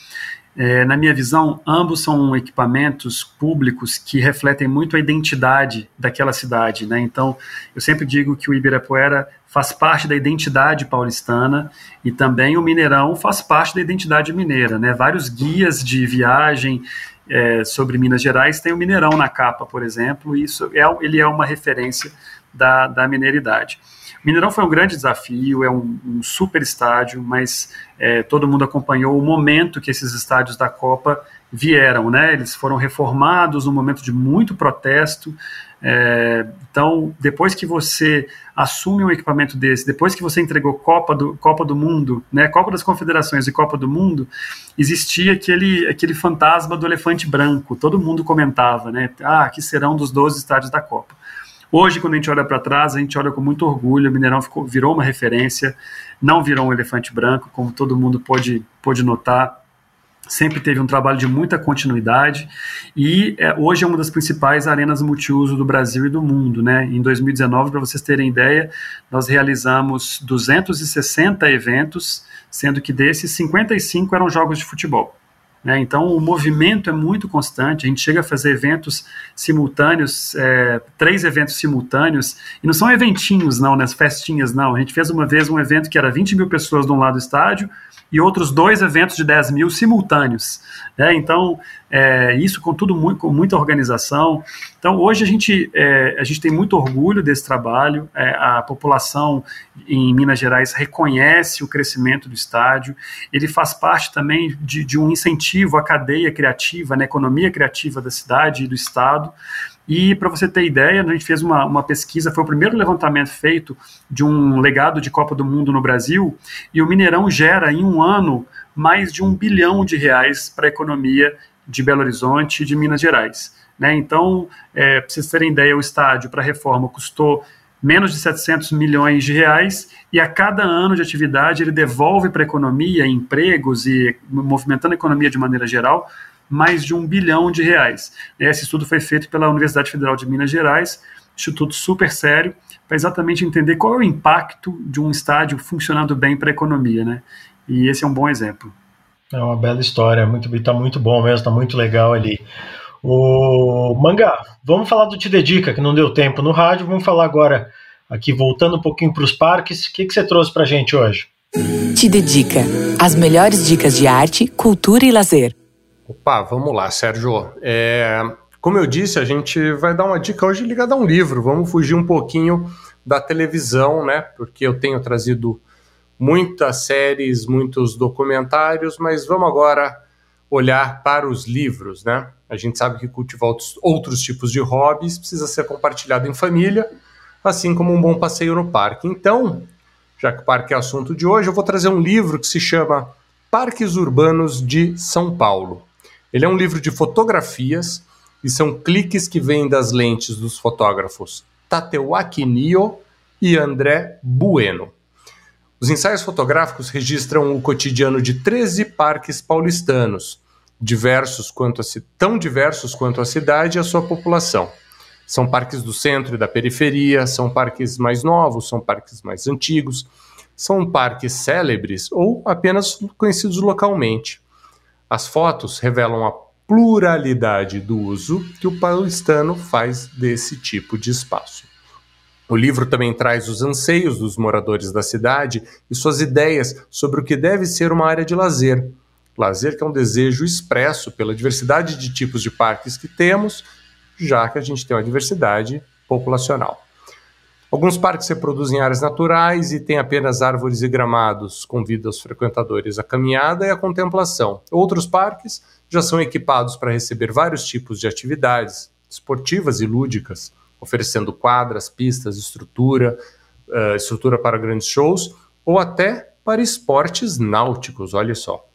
é, na minha visão, ambos são equipamentos públicos que refletem muito a identidade daquela cidade. Né? Então, eu sempre digo que o Ibirapuera faz parte da identidade paulistana e também o Mineirão faz parte da identidade mineira. Né? Vários guias de viagem é, sobre Minas Gerais têm o Mineirão na capa, por exemplo, e isso é, ele é uma referência da, da mineiridade. Mineirão foi um grande desafio, é um, um super estádio, mas é, todo mundo acompanhou o momento que esses estádios da Copa vieram, né? Eles foram reformados num momento de muito protesto. É, então, depois que você assume um equipamento desse, depois que você entregou Copa do, Copa do Mundo, né, Copa das Confederações e Copa do Mundo, existia aquele, aquele fantasma do elefante branco. Todo mundo comentava, né? Ah, que serão dos 12 estádios da Copa. Hoje, quando a gente olha para trás, a gente olha com muito orgulho. O Mineirão ficou, virou uma referência, não virou um elefante branco, como todo mundo pôde, pôde notar. Sempre teve um trabalho de muita continuidade e é, hoje é uma das principais arenas multiuso do Brasil e do mundo. Né? Em 2019, para vocês terem ideia, nós realizamos 260 eventos, sendo que desses 55 eram jogos de futebol. Né? Então, o movimento é muito constante. A gente chega a fazer eventos simultâneos, é, três eventos simultâneos, e não são eventinhos, não, né? festinhas, não. A gente fez uma vez um evento que era 20 mil pessoas de um lado do estádio e outros dois eventos de 10 mil simultâneos. Né? Então, é, isso com tudo muito, com muita organização. Então, hoje a gente, é, a gente tem muito orgulho desse trabalho. É, a população em Minas Gerais reconhece o crescimento do estádio. Ele faz parte também de, de um incentivo à cadeia criativa, na economia criativa da cidade e do estado. E para você ter ideia, a gente fez uma, uma pesquisa, foi o primeiro levantamento feito de um legado de Copa do Mundo no Brasil, e o Mineirão gera em um ano mais de um bilhão de reais para a economia de Belo Horizonte e de Minas Gerais. Né? Então, é, para vocês terem ideia, o estádio para a reforma custou menos de 700 milhões de reais e a cada ano de atividade ele devolve para a economia, empregos e movimentando a economia de maneira geral, mais de um bilhão de reais. Esse estudo foi feito pela Universidade Federal de Minas Gerais, instituto super sério, para exatamente entender qual é o impacto de um estádio funcionando bem para a economia, né? E esse é um bom exemplo. É uma bela história, muito está muito bom mesmo, está muito legal ali. O Mangá, vamos falar do Te Dedica, que não deu tempo no rádio, vamos falar agora aqui, voltando um pouquinho para os parques, o que, que você trouxe para a gente hoje? Te Dedica, as melhores dicas de arte, cultura e lazer. Opa, vamos lá, Sérgio. É, como eu disse, a gente vai dar uma dica hoje ligada a um livro. Vamos fugir um pouquinho da televisão, né? Porque eu tenho trazido muitas séries, muitos documentários, mas vamos agora olhar para os livros, né? A gente sabe que cultivar outros, outros tipos de hobbies precisa ser compartilhado em família, assim como um bom passeio no parque. Então, já que o parque é assunto de hoje, eu vou trazer um livro que se chama Parques Urbanos de São Paulo. Ele é um livro de fotografias e são cliques que vêm das lentes dos fotógrafos Tateuaki Nio e André Bueno. Os ensaios fotográficos registram o cotidiano de 13 parques paulistanos, diversos quanto a, tão diversos quanto a cidade e a sua população. São parques do centro e da periferia, são parques mais novos, são parques mais antigos, são parques célebres ou apenas conhecidos localmente. As fotos revelam a pluralidade do uso que o paulistano faz desse tipo de espaço. O livro também traz os anseios dos moradores da cidade e suas ideias sobre o que deve ser uma área de lazer. Lazer que é um desejo expresso pela diversidade de tipos de parques que temos, já que a gente tem uma diversidade populacional. Alguns parques reproduzem áreas naturais e têm apenas árvores e gramados, convidam os frequentadores à caminhada e à contemplação. Outros parques já são equipados para receber vários tipos de atividades, esportivas e lúdicas, oferecendo quadras, pistas, estrutura, uh, estrutura para grandes shows ou até para esportes náuticos, olha só.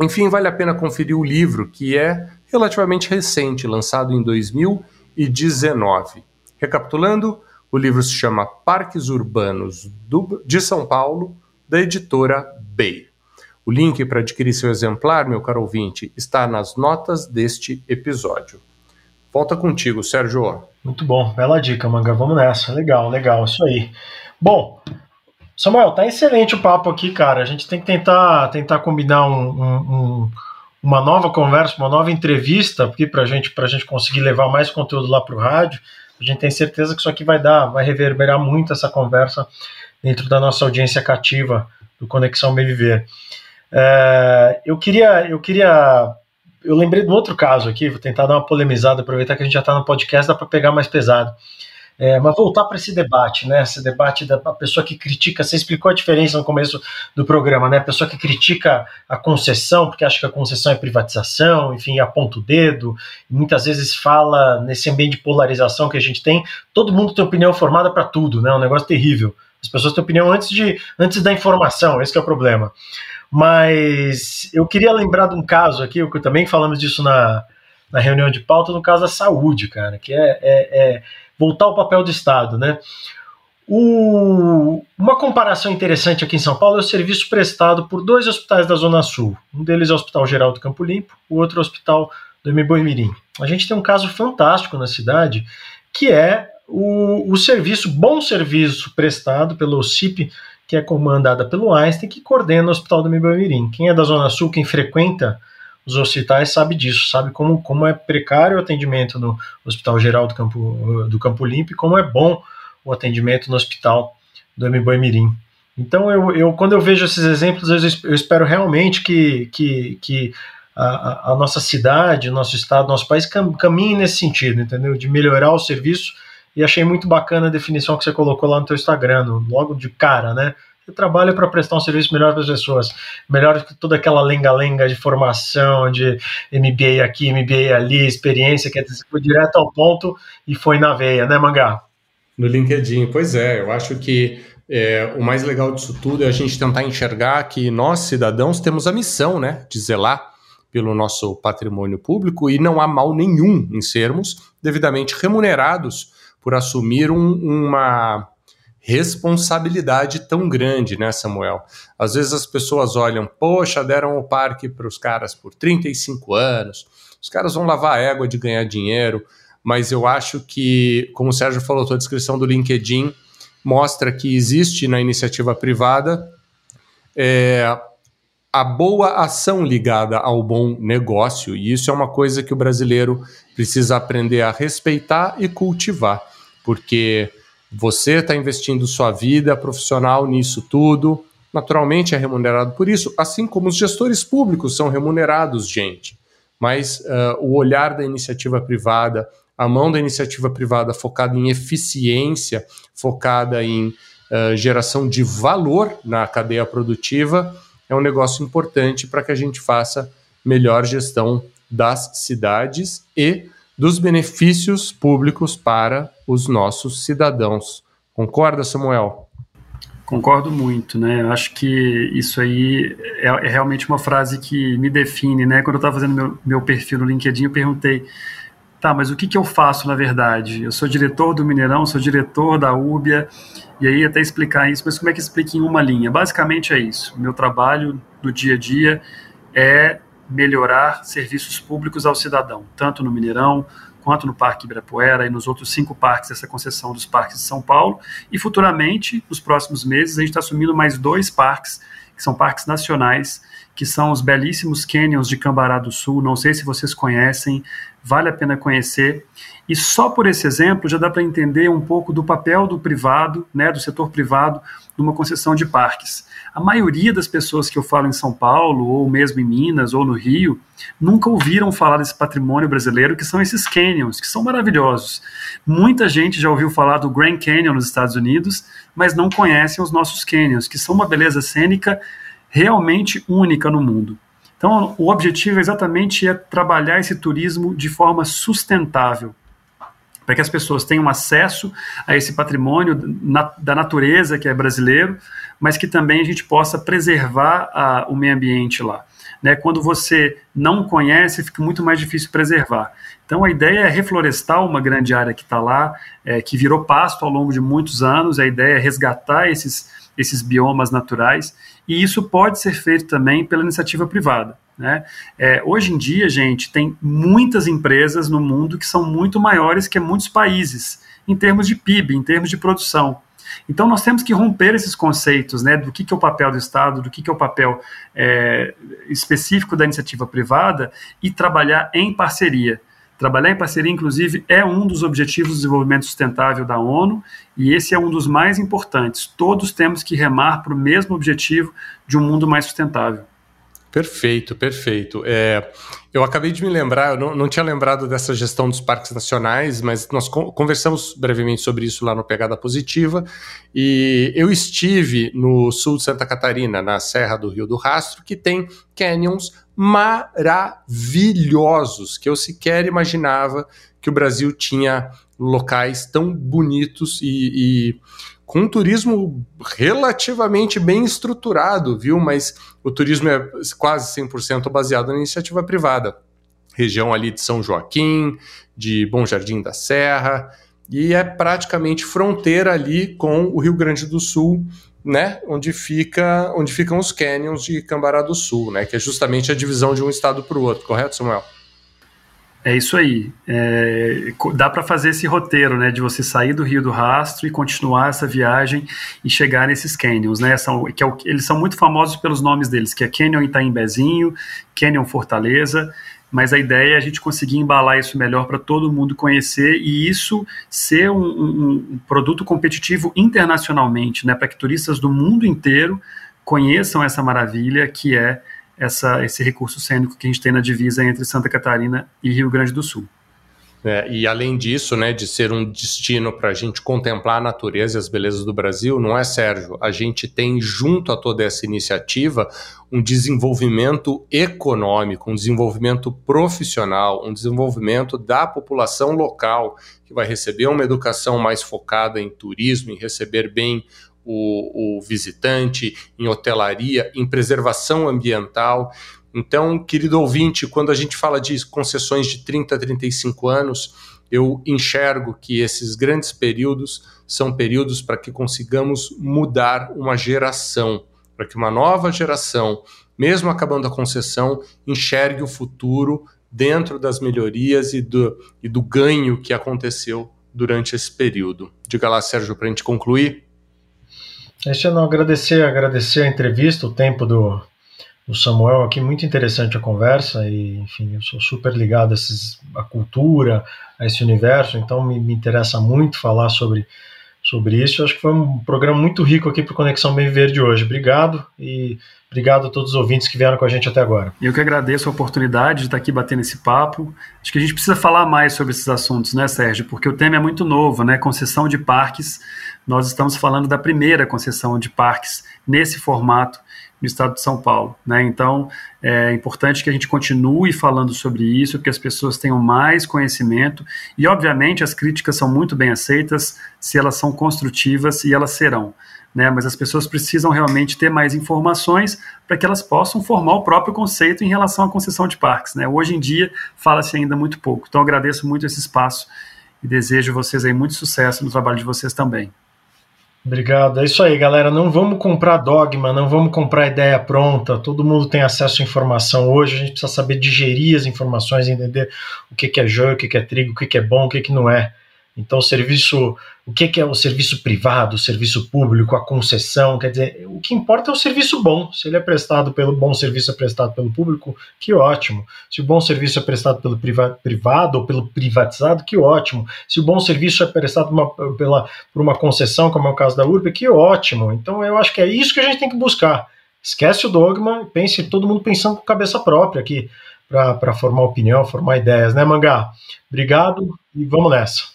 Enfim, vale a pena conferir o livro, que é relativamente recente, lançado em 2019. Recapitulando, o livro se chama Parques Urbanos do, de São Paulo, da editora Bay. O link para adquirir seu exemplar, meu caro ouvinte, está nas notas deste episódio. Volta contigo, Sérgio. Muito bom, bela dica, Manga. Vamos nessa. Legal, legal, isso aí. Bom, Samuel, tá excelente o papo aqui, cara. A gente tem que tentar, tentar combinar um, um, um, uma nova conversa, uma nova entrevista aqui para gente, a gente conseguir levar mais conteúdo lá para o rádio. A gente tem certeza que isso aqui vai dar, vai reverberar muito essa conversa dentro da nossa audiência cativa do Conexão Bem Viver. É, eu queria, eu queria, eu lembrei de um outro caso aqui, vou tentar dar uma polemizada, aproveitar que a gente já está no podcast, dá para pegar mais pesado. É, mas voltar para esse debate, né? Esse debate da pessoa que critica, você explicou a diferença no começo do programa, né? A pessoa que critica a concessão, porque acha que a concessão é privatização, enfim, aponta o dedo, muitas vezes fala nesse ambiente de polarização que a gente tem, todo mundo tem opinião formada para tudo, né? É um negócio terrível. As pessoas têm opinião antes, de, antes da informação, esse é o problema. Mas eu queria lembrar de um caso aqui, também falamos disso na, na reunião de pauta, no caso da saúde, cara, que é, é, é voltar ao papel do Estado, né? O, uma comparação interessante aqui em São Paulo é o serviço prestado por dois hospitais da Zona Sul. Um deles é o Hospital Geral do Campo Limpo, o outro é o Hospital do Mirim. A gente tem um caso fantástico na cidade, que é o, o serviço, bom serviço prestado pelo CIP que é comandada pelo Einstein, que coordena o Hospital do Mirim. Quem é da Zona Sul, quem frequenta os hospitais sabe disso, sabe como, como é precário o atendimento no Hospital Geral do Campo, do Campo Limpo e como é bom o atendimento no Hospital do Mirim. Então, eu, eu, quando eu vejo esses exemplos, eu espero realmente que, que, que a, a, nossa cidade, nosso estado, nosso país caminhe nesse sentido, entendeu? De melhorar o serviço e achei muito bacana a definição que você colocou lá no teu Instagram, logo de cara, né? Você trabalha para prestar um serviço melhor para as pessoas, melhor que toda aquela lenga-lenga de formação, de MBA aqui, MBA ali, experiência, que foi direto ao ponto e foi na veia, né, Mangá? No LinkedIn, pois é, eu acho que é, o mais legal disso tudo é a gente tentar enxergar que nós, cidadãos, temos a missão, né, de zelar pelo nosso patrimônio público e não há mal nenhum em sermos devidamente remunerados por assumir um, uma responsabilidade tão grande, né, Samuel? Às vezes as pessoas olham, poxa, deram o parque para os caras por 35 anos, os caras vão lavar a égua de ganhar dinheiro, mas eu acho que, como o Sérgio falou, a descrição do LinkedIn mostra que existe na iniciativa privada é, a boa ação ligada ao bom negócio, e isso é uma coisa que o brasileiro precisa aprender a respeitar e cultivar porque você está investindo sua vida profissional nisso tudo, naturalmente é remunerado por isso, assim como os gestores públicos são remunerados, gente. Mas uh, o olhar da iniciativa privada, a mão da iniciativa privada focada em eficiência, focada em uh, geração de valor na cadeia produtiva, é um negócio importante para que a gente faça melhor gestão das cidades e dos benefícios públicos para os nossos cidadãos. Concorda, Samuel? Concordo muito, né? Acho que isso aí é, é, realmente uma frase que me define, né? Quando eu estava fazendo meu, meu perfil no LinkedIn, eu perguntei, tá, mas o que, que eu faço na verdade? Eu sou diretor do Mineirão, sou diretor da UBIA, e aí até explicar isso, mas como é que explica em uma linha? Basicamente é isso. Meu trabalho do dia a dia é melhorar serviços públicos ao cidadão, tanto no Mineirão quanto no Parque Ibirapuera e nos outros cinco parques dessa concessão dos parques de São Paulo. E futuramente, nos próximos meses, a gente está assumindo mais dois parques, que são parques nacionais, que são os belíssimos canyons de Cambará do Sul. Não sei se vocês conhecem, vale a pena conhecer. E só por esse exemplo já dá para entender um pouco do papel do privado, né, do setor privado, numa concessão de parques. A maioria das pessoas que eu falo em São Paulo, ou mesmo em Minas, ou no Rio, nunca ouviram falar desse patrimônio brasileiro, que são esses canyons, que são maravilhosos. Muita gente já ouviu falar do Grand Canyon nos Estados Unidos, mas não conhecem os nossos canyons, que são uma beleza cênica realmente única no mundo. Então, o objetivo exatamente é trabalhar esse turismo de forma sustentável, para que as pessoas tenham acesso a esse patrimônio da natureza que é brasileiro, mas que também a gente possa preservar a, o meio ambiente lá. Né? Quando você não conhece, fica muito mais difícil preservar. Então a ideia é reflorestar uma grande área que está lá, é, que virou pasto ao longo de muitos anos. A ideia é resgatar esses, esses biomas naturais e isso pode ser feito também pela iniciativa privada. Né? É, hoje em dia, gente, tem muitas empresas no mundo que são muito maiores que muitos países, em termos de PIB, em termos de produção. Então, nós temos que romper esses conceitos né, do que, que é o papel do Estado, do que, que é o papel é, específico da iniciativa privada e trabalhar em parceria. Trabalhar em parceria, inclusive, é um dos objetivos do desenvolvimento sustentável da ONU e esse é um dos mais importantes. Todos temos que remar para o mesmo objetivo de um mundo mais sustentável. Perfeito, perfeito. É, eu acabei de me lembrar, eu não, não, tinha lembrado dessa gestão dos parques nacionais, mas nós conversamos brevemente sobre isso lá no Pegada Positiva. E eu estive no sul de Santa Catarina, na Serra do Rio do Rastro, que tem canyons maravilhosos, que eu sequer imaginava que o Brasil tinha locais tão bonitos e, e com um turismo relativamente bem estruturado, viu? Mas o turismo é quase 100% baseado na iniciativa privada. Região ali de São Joaquim, de Bom Jardim da Serra, e é praticamente fronteira ali com o Rio Grande do Sul, né, onde fica, onde ficam os canyons de Cambará do Sul, né, que é justamente a divisão de um estado para o outro, correto, Samuel? É isso aí. É, dá para fazer esse roteiro, né, de você sair do Rio do Rastro e continuar essa viagem e chegar nesses canyons, né? São, que é, eles são muito famosos pelos nomes deles, que é Canyon Itaimbezinho, Canyon Fortaleza. Mas a ideia é a gente conseguir embalar isso melhor para todo mundo conhecer e isso ser um, um, um produto competitivo internacionalmente, né? Para que turistas do mundo inteiro conheçam essa maravilha que é essa, esse recurso cênico que a gente tem na divisa entre Santa Catarina e Rio Grande do Sul. É, e além disso, né, de ser um destino para a gente contemplar a natureza e as belezas do Brasil, não é, Sérgio? A gente tem, junto a toda essa iniciativa, um desenvolvimento econômico, um desenvolvimento profissional, um desenvolvimento da população local, que vai receber uma educação mais focada em turismo, em receber bem o, o visitante, em hotelaria, em preservação ambiental. Então, querido ouvinte, quando a gente fala de concessões de 30 a 35 anos, eu enxergo que esses grandes períodos são períodos para que consigamos mudar uma geração, para que uma nova geração, mesmo acabando a concessão, enxergue o futuro dentro das melhorias e do, e do ganho que aconteceu durante esse período. Diga lá, Sérgio, para a gente concluir. Deixa eu não agradecer, agradecer a entrevista, o tempo do, do Samuel aqui, muito interessante a conversa e, enfim, eu sou super ligado a, esses, a cultura, a esse universo, então me, me interessa muito falar sobre, sobre isso. Acho que foi um programa muito rico aqui para Conexão Bem Verde hoje. Obrigado e obrigado a todos os ouvintes que vieram com a gente até agora. Eu que agradeço a oportunidade de estar aqui batendo esse papo. Acho que a gente precisa falar mais sobre esses assuntos, né, Sérgio? Porque o tema é muito novo, né? Concessão de parques. Nós estamos falando da primeira concessão de parques nesse formato no estado de São Paulo. Né? Então, é importante que a gente continue falando sobre isso, que as pessoas tenham mais conhecimento e, obviamente, as críticas são muito bem aceitas se elas são construtivas e elas serão. Né? Mas as pessoas precisam realmente ter mais informações para que elas possam formar o próprio conceito em relação à concessão de parques. Né? Hoje em dia, fala-se ainda muito pouco. Então, agradeço muito esse espaço e desejo vocês aí muito sucesso no trabalho de vocês também. Obrigado. É isso aí, galera. Não vamos comprar dogma, não vamos comprar ideia pronta. Todo mundo tem acesso à informação hoje. A gente precisa saber digerir as informações, entender o que, é joio, o que, é trigo, o que, é bom, o que não é. Então, o serviço, o que, é o serviço privado, o serviço público, a concessão, quer dizer, o que importa é o serviço bom. Se ele é prestado pelo bom serviço é prestado pelo público, que ótimo. Se o bom serviço é prestado pelo privado ou pelo privatizado, que ótimo. Se o bom serviço é prestado uma, pela, por uma concessão, como é o caso da URB, que ótimo. Então, eu acho que é isso que a gente tem que buscar. Esquece o dogma, pense todo mundo pensando com cabeça própria aqui para formar opinião, formar ideias, né, Mangá? Obrigado e vamos nessa.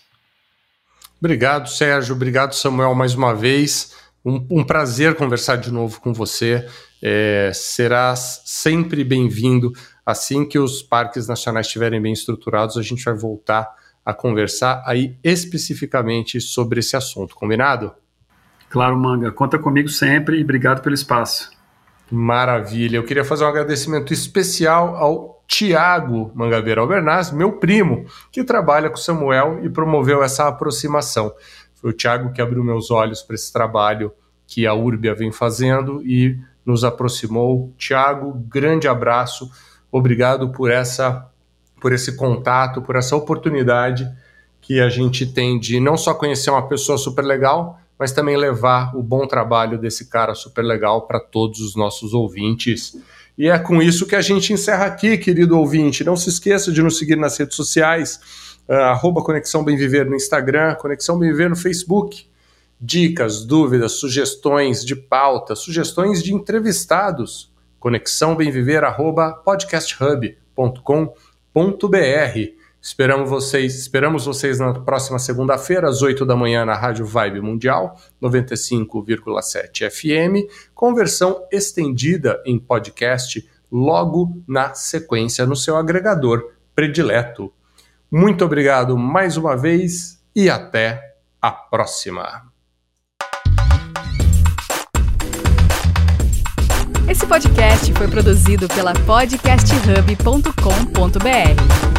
Obrigado, Sérgio. Obrigado, Samuel, mais uma vez. Um, um prazer conversar de novo com você. É, serás sempre bem-vindo. Assim que os parques nacionais estiverem bem estruturados, a gente vai voltar a conversar aí especificamente sobre esse assunto. Combinado? Claro, Manga. Conta comigo sempre e obrigado pelo espaço. Maravilha. Eu queria fazer um agradecimento especial ao Tiago Mangabeira Albernaz, meu primo, que trabalha com Samuel e promoveu essa aproximação. Foi o Tiago que abriu meus olhos para esse trabalho que a Urbia vem fazendo e nos aproximou. Tiago, grande abraço. Obrigado por essa por esse contato, por essa oportunidade que a gente tem de não só conhecer uma pessoa super legal, mas também levar o bom trabalho desse cara super legal para todos os nossos ouvintes. E é com isso que a gente encerra aqui, querido ouvinte. Não se esqueça de nos seguir nas redes sociais, uh, Conexão Bem Viver no Instagram, Conexão Bem Viver no Facebook. Dicas, dúvidas, sugestões de pauta, sugestões de entrevistados. Conexão Bem Viver, arroba podcasthub.com.br. Esperamos vocês, esperamos vocês na próxima segunda-feira, às 8 da manhã, na Rádio Vibe Mundial, 95,7 FM, com versão estendida em podcast, logo na sequência no seu agregador predileto. Muito obrigado mais uma vez e até a próxima. Esse podcast foi produzido pela podcasthub.com.br.